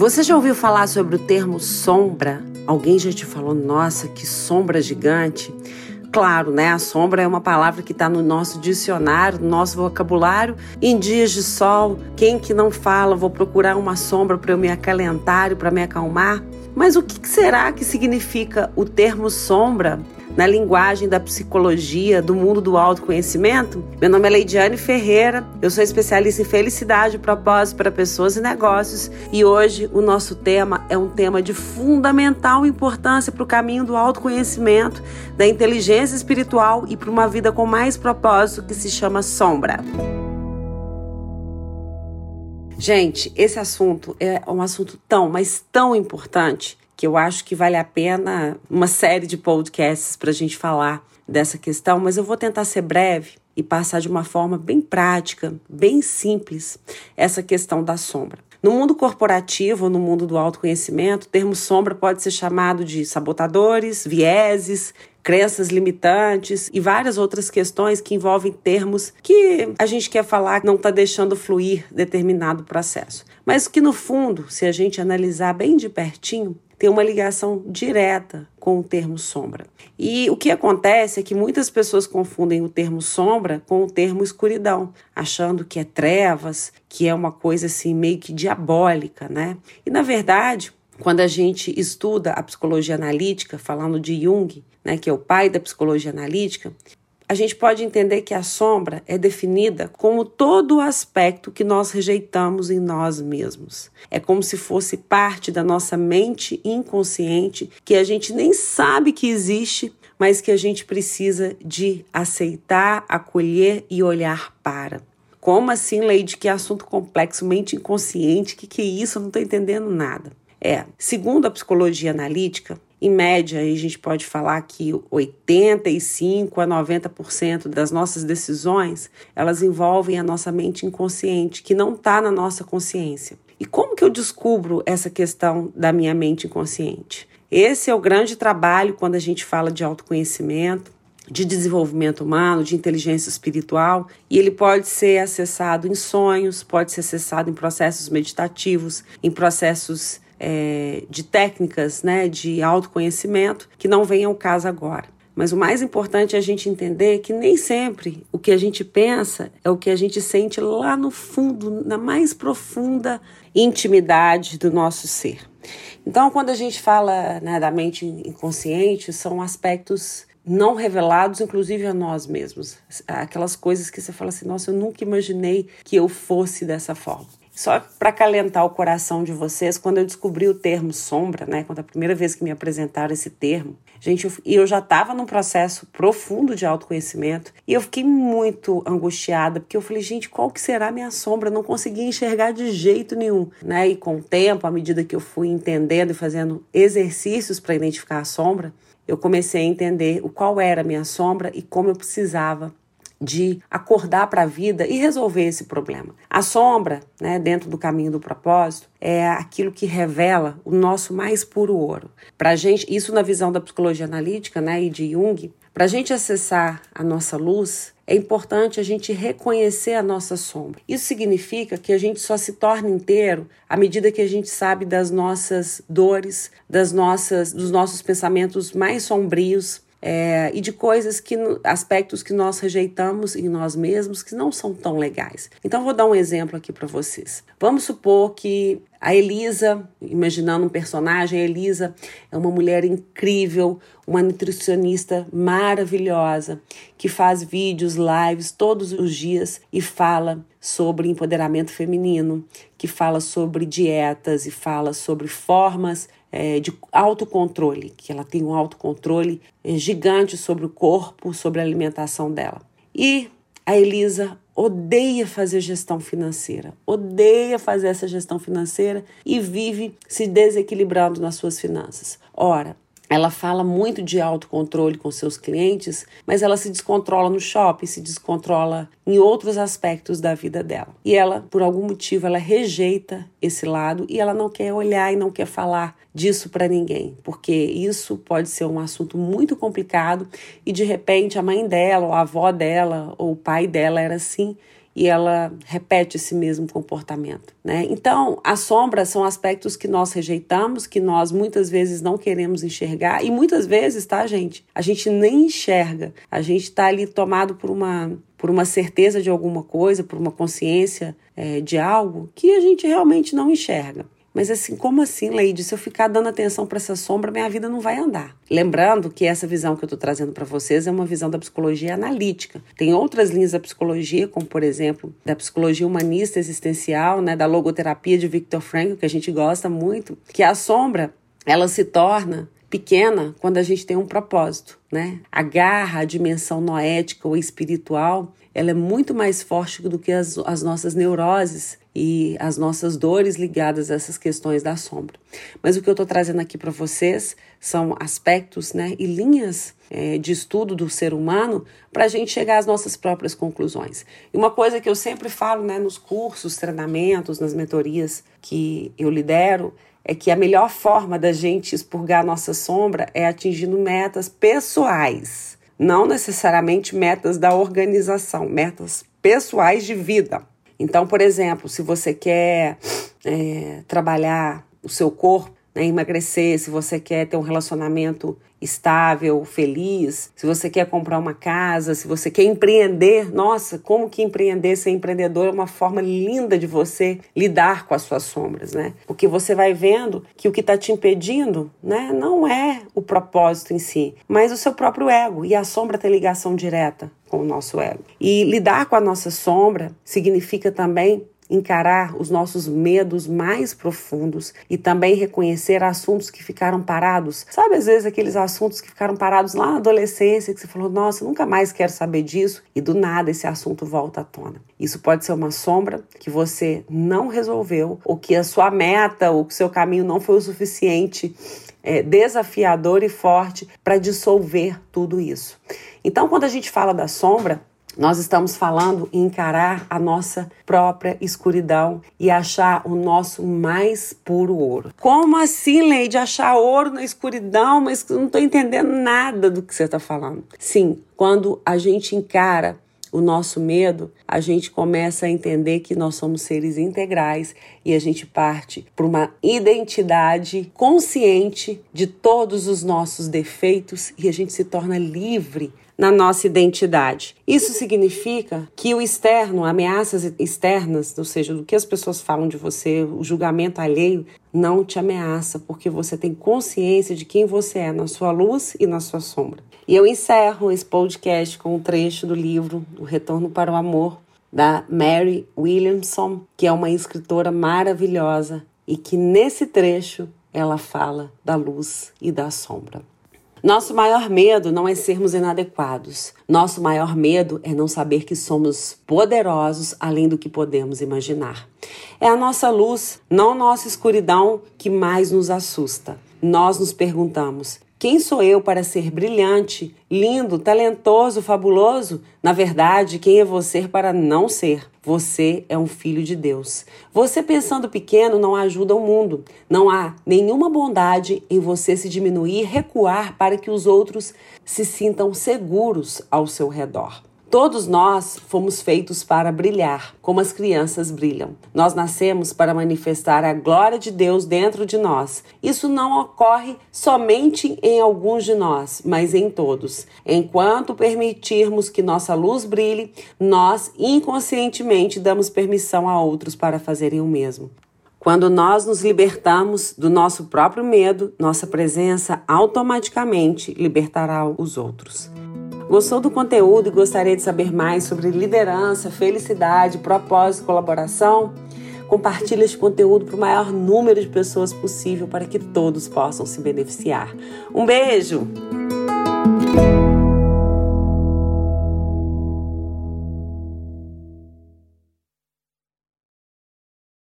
Você já ouviu falar sobre o termo sombra? Alguém já te falou, nossa, que sombra gigante? Claro, né? A sombra é uma palavra que está no nosso dicionário, no nosso vocabulário. Em dias de sol, quem que não fala, vou procurar uma sombra para eu me acalentar e para me acalmar? Mas o que será que significa o termo sombra na linguagem da psicologia, do mundo do autoconhecimento? Meu nome é Leidiane Ferreira, eu sou especialista em felicidade e propósito para pessoas e negócios e hoje o nosso tema é um tema de fundamental importância para o caminho do autoconhecimento, da inteligência espiritual e para uma vida com mais propósito que se chama sombra. Gente, esse assunto é um assunto tão, mas tão importante que eu acho que vale a pena uma série de podcasts para a gente falar dessa questão, mas eu vou tentar ser breve e passar de uma forma bem prática, bem simples, essa questão da sombra. No mundo corporativo, no mundo do autoconhecimento, o termo sombra pode ser chamado de sabotadores, vieses, crenças limitantes e várias outras questões que envolvem termos que a gente quer falar não está deixando fluir determinado processo. Mas que no fundo, se a gente analisar bem de pertinho, tem uma ligação direta com o termo sombra. E o que acontece é que muitas pessoas confundem o termo sombra com o termo escuridão, achando que é trevas, que é uma coisa assim meio que diabólica, né? E na verdade, quando a gente estuda a psicologia analítica, falando de Jung, né, que é o pai da psicologia analítica, a gente pode entender que a sombra é definida como todo o aspecto que nós rejeitamos em nós mesmos. É como se fosse parte da nossa mente inconsciente que a gente nem sabe que existe, mas que a gente precisa de aceitar, acolher e olhar para. Como assim, Leide? Que assunto complexo, mente inconsciente, que que é isso? Eu não estou entendendo nada. É, segundo a psicologia analítica, em média, a gente pode falar que 85 a 90% das nossas decisões, elas envolvem a nossa mente inconsciente, que não está na nossa consciência. E como que eu descubro essa questão da minha mente inconsciente? Esse é o grande trabalho quando a gente fala de autoconhecimento, de desenvolvimento humano, de inteligência espiritual, e ele pode ser acessado em sonhos, pode ser acessado em processos meditativos, em processos é, de técnicas né, de autoconhecimento que não vem ao caso agora. Mas o mais importante é a gente entender que nem sempre o que a gente pensa é o que a gente sente lá no fundo, na mais profunda intimidade do nosso ser. Então, quando a gente fala né, da mente inconsciente, são aspectos não revelados, inclusive a nós mesmos. Aquelas coisas que você fala assim: nossa, eu nunca imaginei que eu fosse dessa forma. Só para calentar o coração de vocês, quando eu descobri o termo sombra, né, quando a primeira vez que me apresentaram esse termo, gente, eu, eu já estava num processo profundo de autoconhecimento e eu fiquei muito angustiada, porque eu falei, gente, qual que será a minha sombra? Eu não conseguia enxergar de jeito nenhum, né? E com o tempo, à medida que eu fui entendendo e fazendo exercícios para identificar a sombra, eu comecei a entender o qual era a minha sombra e como eu precisava de acordar para a vida e resolver esse problema. A sombra, né, dentro do caminho do propósito, é aquilo que revela o nosso mais puro ouro. Para gente, isso na visão da psicologia analítica, né, e de Jung, para a gente acessar a nossa luz, é importante a gente reconhecer a nossa sombra. Isso significa que a gente só se torna inteiro à medida que a gente sabe das nossas dores, das nossas, dos nossos pensamentos mais sombrios, é, e de coisas que aspectos que nós rejeitamos em nós mesmos que não são tão legais. Então vou dar um exemplo aqui para vocês. Vamos supor que a Elisa, imaginando um personagem, a Elisa é uma mulher incrível, uma nutricionista maravilhosa, que faz vídeos, lives todos os dias e fala sobre empoderamento feminino, que fala sobre dietas e fala sobre formas é, de autocontrole, que ela tem um autocontrole é, gigante sobre o corpo, sobre a alimentação dela. E a Elisa odeia fazer gestão financeira, odeia fazer essa gestão financeira e vive se desequilibrando nas suas finanças. Ora, ela fala muito de autocontrole com seus clientes, mas ela se descontrola no shopping, se descontrola em outros aspectos da vida dela. E ela, por algum motivo, ela rejeita esse lado e ela não quer olhar e não quer falar disso para ninguém, porque isso pode ser um assunto muito complicado e de repente a mãe dela, ou a avó dela, ou o pai dela era assim e ela repete esse mesmo comportamento, né? Então, as sombras são aspectos que nós rejeitamos, que nós muitas vezes não queremos enxergar e muitas vezes, tá, gente? A gente nem enxerga. A gente está ali tomado por uma por uma certeza de alguma coisa, por uma consciência é, de algo que a gente realmente não enxerga. Mas assim, como assim, Leide? Se eu ficar dando atenção para essa sombra, minha vida não vai andar. Lembrando que essa visão que eu estou trazendo para vocês é uma visão da psicologia analítica. Tem outras linhas da psicologia, como por exemplo, da psicologia humanista existencial, né, da logoterapia de Viktor Frankl, que a gente gosta muito, que a sombra, ela se torna pequena quando a gente tem um propósito, né? A garra, a dimensão noética ou espiritual, ela é muito mais forte do que as, as nossas neuroses e as nossas dores ligadas a essas questões da sombra. Mas o que eu estou trazendo aqui para vocês são aspectos né, e linhas é, de estudo do ser humano para a gente chegar às nossas próprias conclusões. E uma coisa que eu sempre falo né, nos cursos, treinamentos, nas mentorias que eu lidero é que a melhor forma da gente expurgar a nossa sombra é atingindo metas pessoais, não necessariamente metas da organização, metas pessoais de vida. Então, por exemplo, se você quer é, trabalhar o seu corpo, né, emagrecer, se você quer ter um relacionamento estável, feliz, se você quer comprar uma casa, se você quer empreender, nossa, como que empreender, ser empreendedor é uma forma linda de você lidar com as suas sombras, né? Porque você vai vendo que o que está te impedindo, né, não é o propósito em si, mas o seu próprio ego e a sombra tem ligação direta com o nosso ego. E lidar com a nossa sombra significa também encarar os nossos medos mais profundos e também reconhecer assuntos que ficaram parados. Sabe, às vezes, aqueles assuntos que ficaram parados lá na adolescência, que você falou, nossa, nunca mais quero saber disso, e do nada esse assunto volta à tona. Isso pode ser uma sombra que você não resolveu, ou que a sua meta, ou que o seu caminho não foi o suficiente é, desafiador e forte para dissolver tudo isso. Então, quando a gente fala da sombra, nós estamos falando em encarar a nossa própria escuridão e achar o nosso mais puro ouro. Como assim, Leide, achar ouro na escuridão? Mas não estou entendendo nada do que você está falando. Sim, quando a gente encara o nosso medo, a gente começa a entender que nós somos seres integrais e a gente parte para uma identidade consciente de todos os nossos defeitos e a gente se torna livre na nossa identidade. Isso significa que o externo, ameaças externas, ou seja, do que as pessoas falam de você, o julgamento alheio, não te ameaça, porque você tem consciência de quem você é na sua luz e na sua sombra. E eu encerro esse podcast com um trecho do livro O Retorno para o Amor, da Mary Williamson, que é uma escritora maravilhosa e que nesse trecho ela fala da luz e da sombra. Nosso maior medo não é sermos inadequados. Nosso maior medo é não saber que somos poderosos além do que podemos imaginar. É a nossa luz, não nossa escuridão, que mais nos assusta. Nós nos perguntamos: quem sou eu para ser brilhante, lindo, talentoso, fabuloso? Na verdade, quem é você para não ser? Você é um filho de Deus. Você pensando pequeno não ajuda o mundo. Não há nenhuma bondade em você se diminuir, recuar para que os outros se sintam seguros ao seu redor. Todos nós fomos feitos para brilhar, como as crianças brilham. Nós nascemos para manifestar a glória de Deus dentro de nós. Isso não ocorre somente em alguns de nós, mas em todos. Enquanto permitirmos que nossa luz brilhe, nós inconscientemente damos permissão a outros para fazerem o mesmo. Quando nós nos libertamos do nosso próprio medo, nossa presença automaticamente libertará os outros. Gostou do conteúdo e gostaria de saber mais sobre liderança, felicidade, propósito colaboração? Compartilhe este conteúdo para o maior número de pessoas possível para que todos possam se beneficiar. Um beijo!